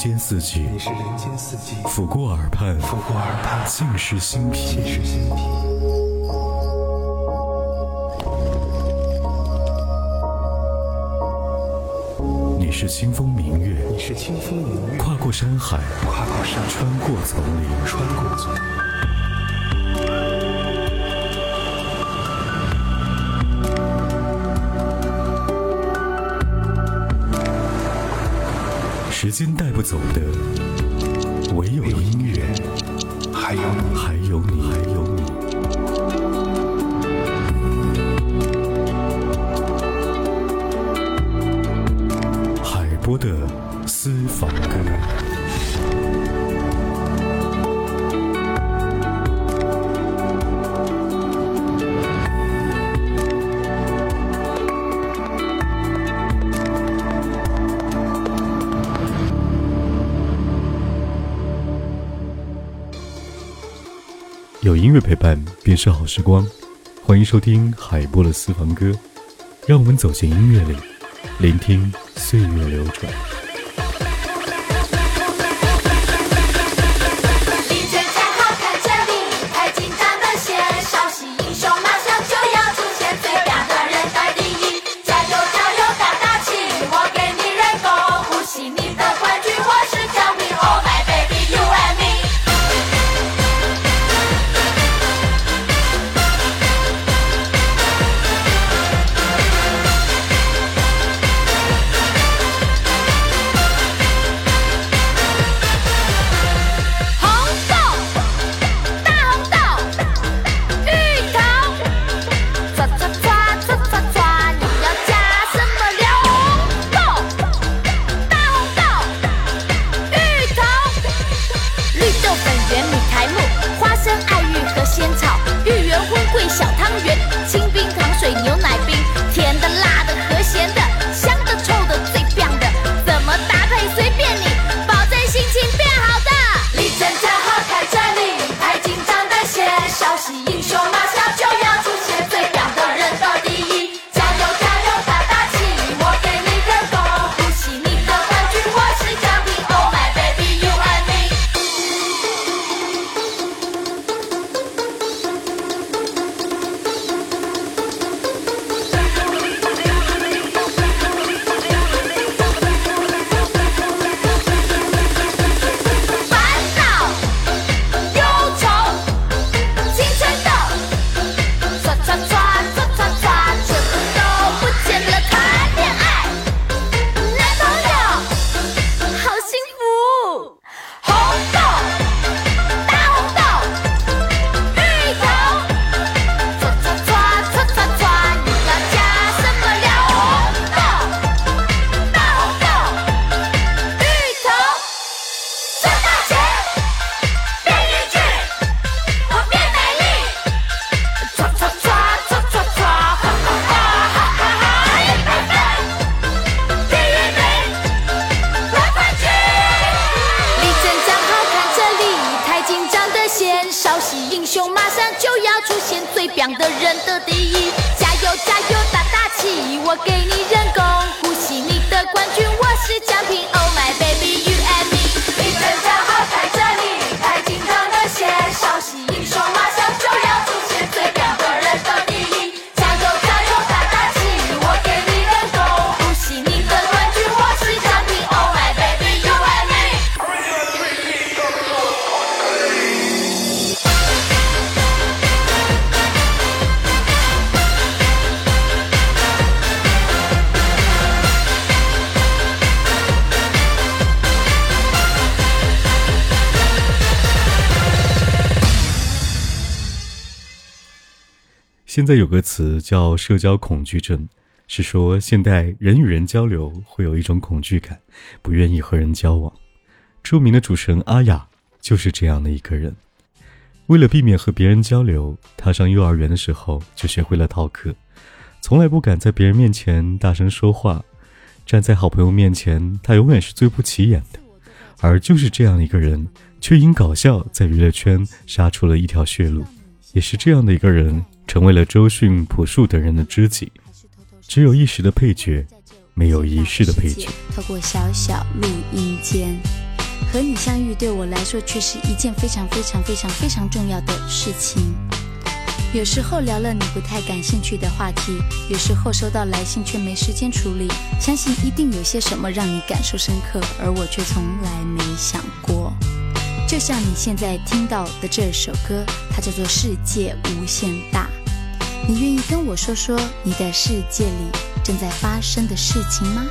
间四季，你是人间四季，抚过耳畔，抚过耳畔，尽是心脾，你是清风明月，你是清风明月，跨过山海，跨过山，过丛林，穿过丛林。时间带不走的，唯有音乐。还有你，还有你，还有你。海波的私房歌。有音乐陪伴便是好时光。欢迎收听海波的私房歌让我们走进音乐里聆听岁月流转。现在有个词叫社交恐惧症是说现代人与人交流会有一种恐惧感不愿意和人交往。著名的主持人阿雅就是这样的一个人。为了避免和别人交流他上幼儿园的时候就学会了逃课。从来不敢在别人面前大声说话。站在好朋友面前他永远是最不起眼的。而就是这样一个人却因搞笑在娱乐圈杀出了一条血路。也是这样的一个人成为了周迅、朴树等人的知己。只有一时的配角，没有一世的配角。透过小小录音间。和你相遇对我来说却是一件非常非常非常非常重要的事情。有时候聊了你不太感兴趣的话题，有时候收到来信却没时间处理。相信一定有些什么让你感受深刻，而我却从来没想过。就像你现在听到的这首歌，它叫做《世界无限大》。你愿意跟我说说你的世界里正在发生的事情吗？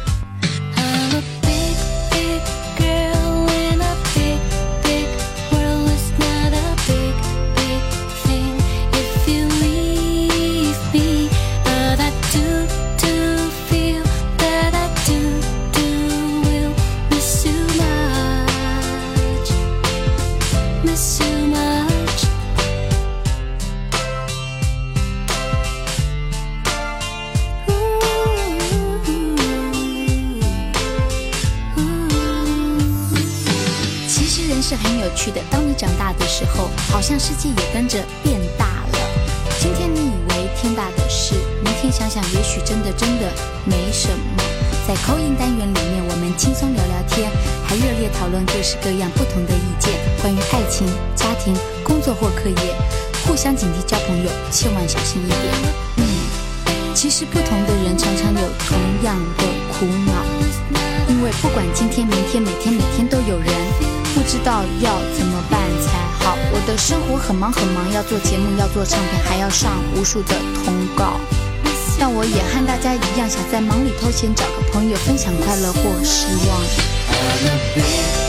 天想想，也许真的真的没什么。在口音单元里面，我们轻松聊聊天，还热烈讨论各式各样不同的意见，关于爱情、家庭、工作或课业，互相警惕交朋友，千万小心一点。嗯，其实不同的人常常有同样的苦恼，因为不管今天、明天、每天、每天都有人。不知道要怎么办才好。我的生活很忙很忙，要做节目，要做唱片，还要上无数的通告。但我也和大家一样，想在忙里偷闲，找个朋友分享快乐或失望。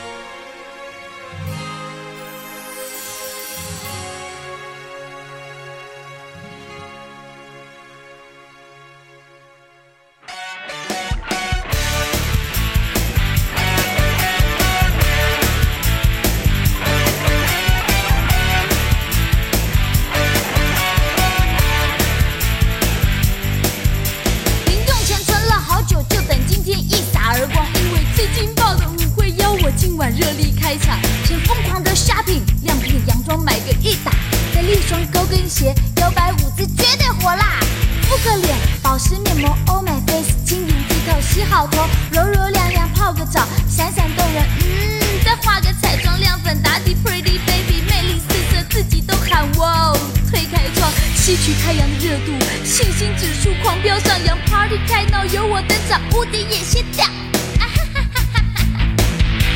一双高跟鞋，摇摆舞姿绝对火辣。敷个脸，保湿面膜，Oh my face，晶盈剔透，洗好头，柔柔亮亮，泡个澡，闪闪动人，嗯，再画个彩妆，亮粉打底，Pretty baby，魅力四射，自己都喊哇哦。推开窗，吸取太阳的热度，信心指数狂飙上扬，Party 开闹，有我登场，无敌也卸掉。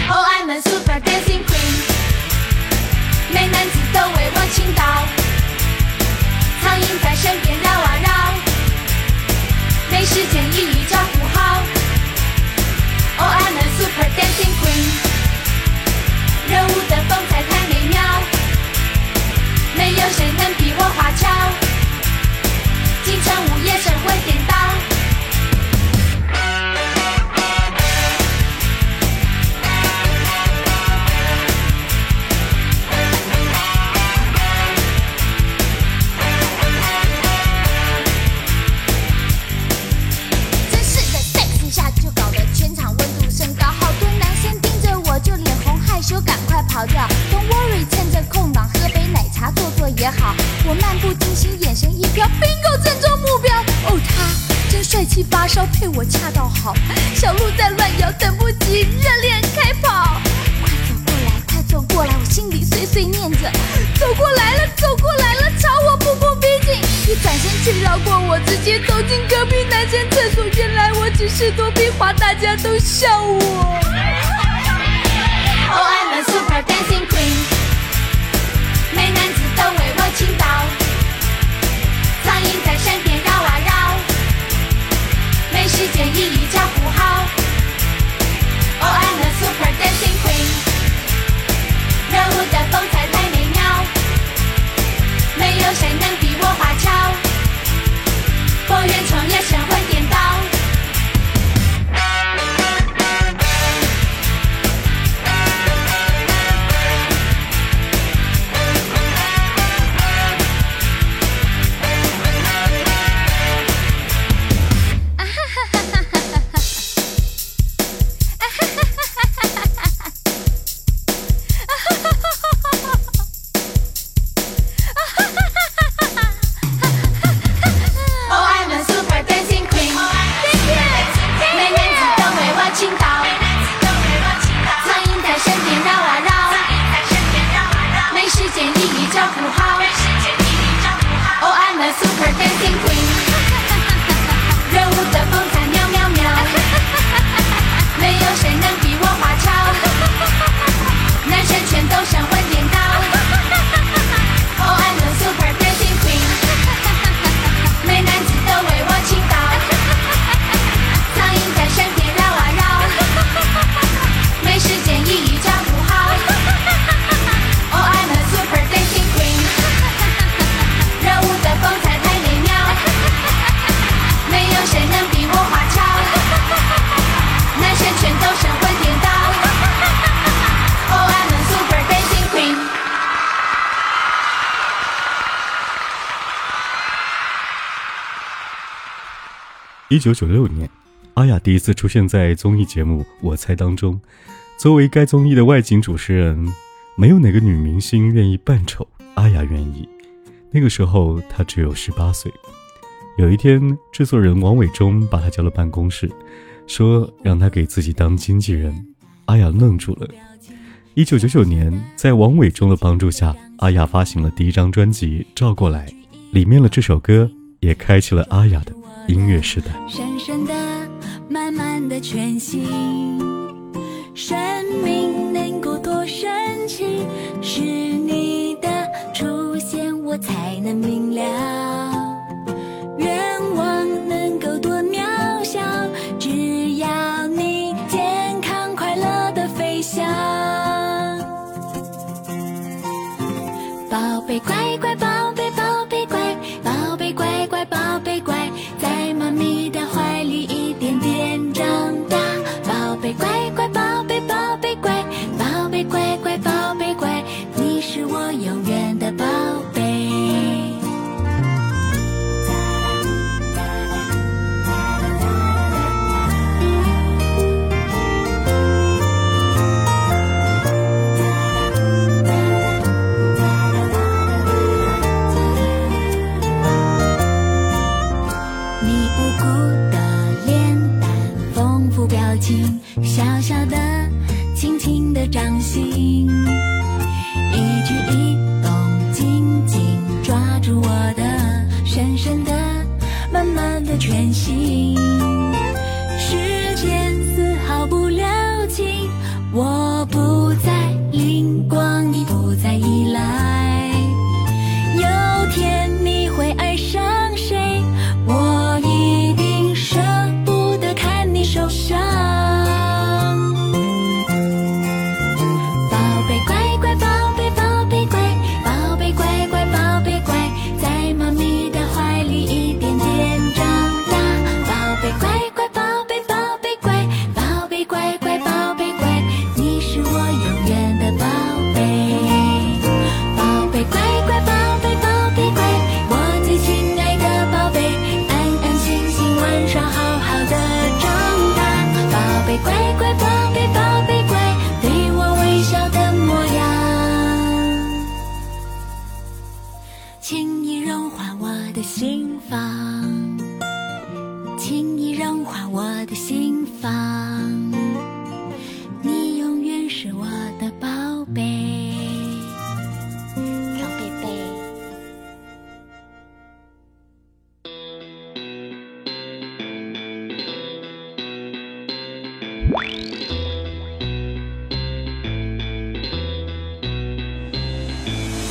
Oh，I'm a super dancing queen。美男子都为我倾倒，苍蝇在身边绕啊绕，没时间一一找符号。Oh I'm a super dancing queen，热舞的风采太走过来了，走过来了，朝我步步逼近。一转身却绕过我，直接走进隔壁男生厕所。原来我只是躲避花，大家都笑我。Oh I'm a super dancing queen，美男子都为我倾倒，苍蝇在身边绕啊绕，没时间一一找符号。Oh I'm a super dancing queen，热舞的风采太，没有谁能比我花俏，佛缘冲也神魂颠倒。一九九六年，阿雅第一次出现在综艺节目《我猜》当中。作为该综艺的外景主持人，没有哪个女明星愿意扮丑，阿雅愿意。那个时候她只有十八岁。有一天，制作人王伟忠把她叫到办公室，说让她给自己当经纪人。阿雅愣住了。一九九九年，在王伟忠的帮助下，阿雅发行了第一张专辑《照过来》，里面的这首歌也开启了阿雅的音乐时代。深深的、慢慢的全新。生命能够多神奇，是你的出现我才能明了。愿望能够多渺小，只要你健康快乐的飞翔。宝贝乖乖，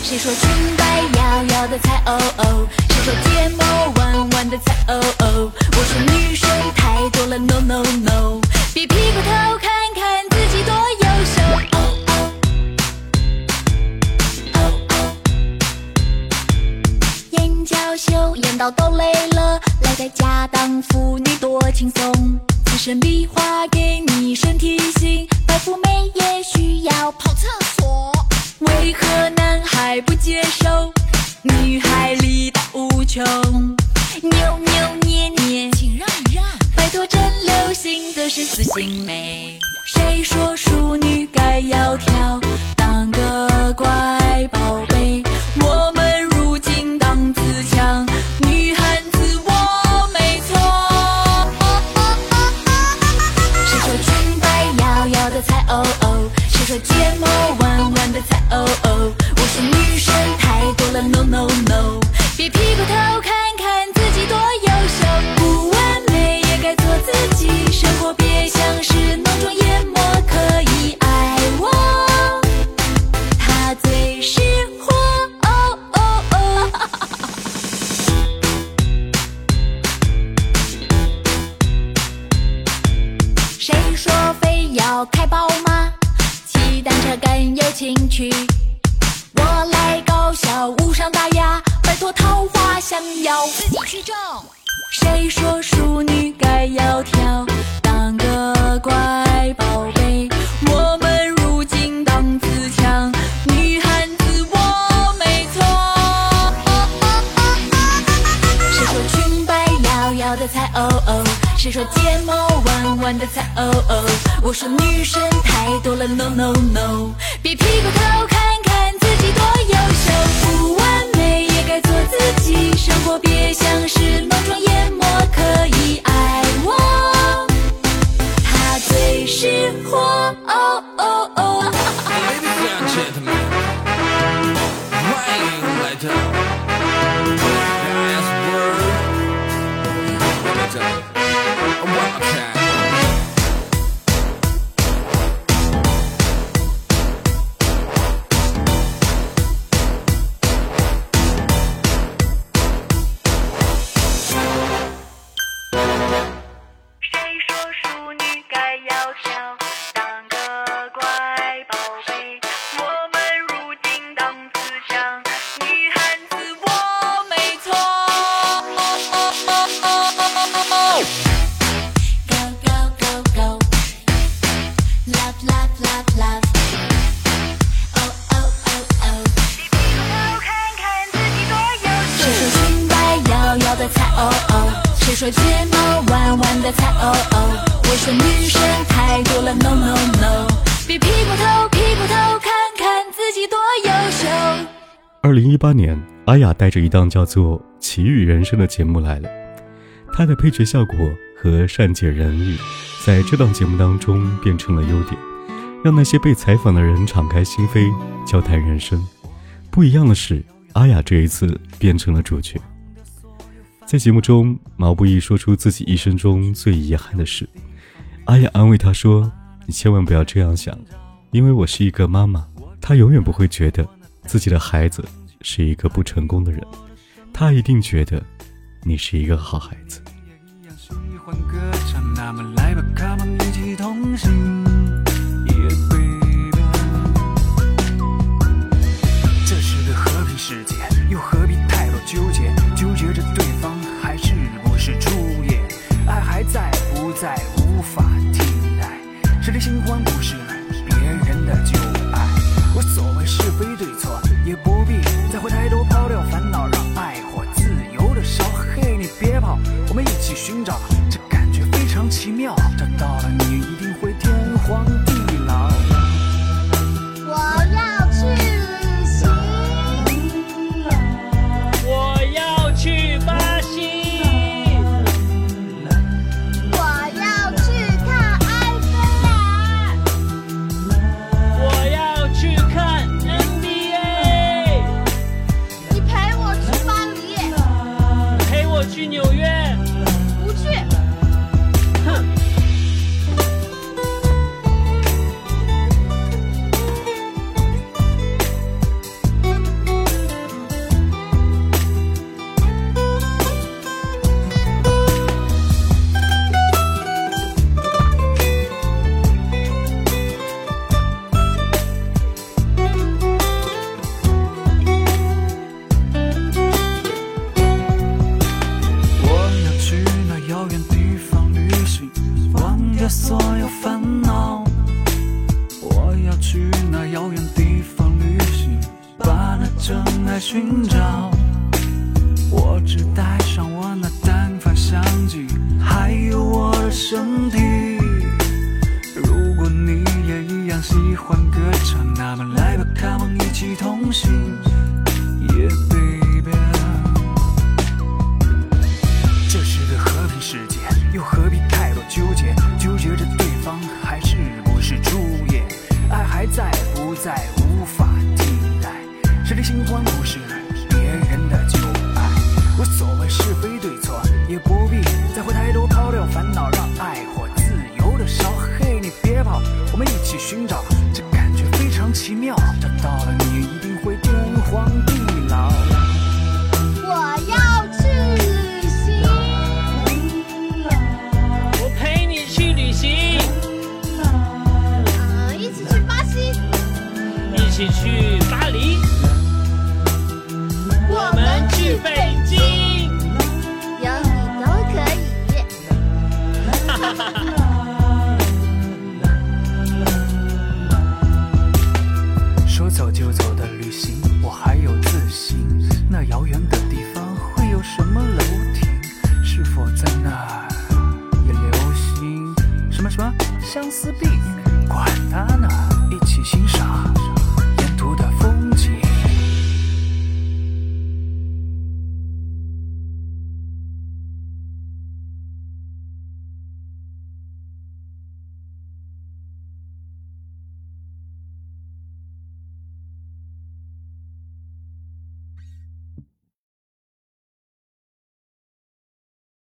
谁说裙摆摇摇的才哦哦？谁说睫毛弯弯的才哦哦？我说女生太多了，no no no，别屁股头看看自己多优秀。哦哦哦哦，眼角秀演到都累了，来在家当妇女多轻松。自身壁画是死性美。谁说淑女该窈窕？开宝马？骑单车更有情趣。我来搞笑，无伤大雅，摆脱桃花，想要自己去种。谁说淑女该窈窕？当个乖谁说睫毛弯弯的才哦哦？我说女生太多了，no no no，别屁股头看看自己多优秀，不完美也该做自己，生活别像是浓妆艳抹，可以爱我，他最是火。哦哦哦哦哦？我说女生太多了，no no no，别屁股头屁股头看看自己多优秀。二零一八年，阿雅带着一档叫做《奇遇人生》的节目来了。她的配角效果和善解人意，在这档节目当中变成了优点，让那些被采访的人敞开心扉，交谈人生。不一样的是，阿雅这一次变成了主角。在节目中，毛不易说出自己一生中最遗憾的事。阿雅安慰他说：“你千万不要这样想，因为我是一个妈妈，她永远不会觉得自己的孩子是一个不成功的人，她一定觉得你是一个好孩子。”喜欢歌唱，那么来吧，Come on，一起同行。新欢不是别人的旧爱？无所谓是非对错，也不必在乎太多，抛掉烦恼，让爱火自由的烧。嘿，你别跑，我们一起寻找，这感觉非常奇妙。找到了你，一定会何必太多纠结？纠结着对方还是不是初夜？爱还在不在，无法替代。谁的新欢不是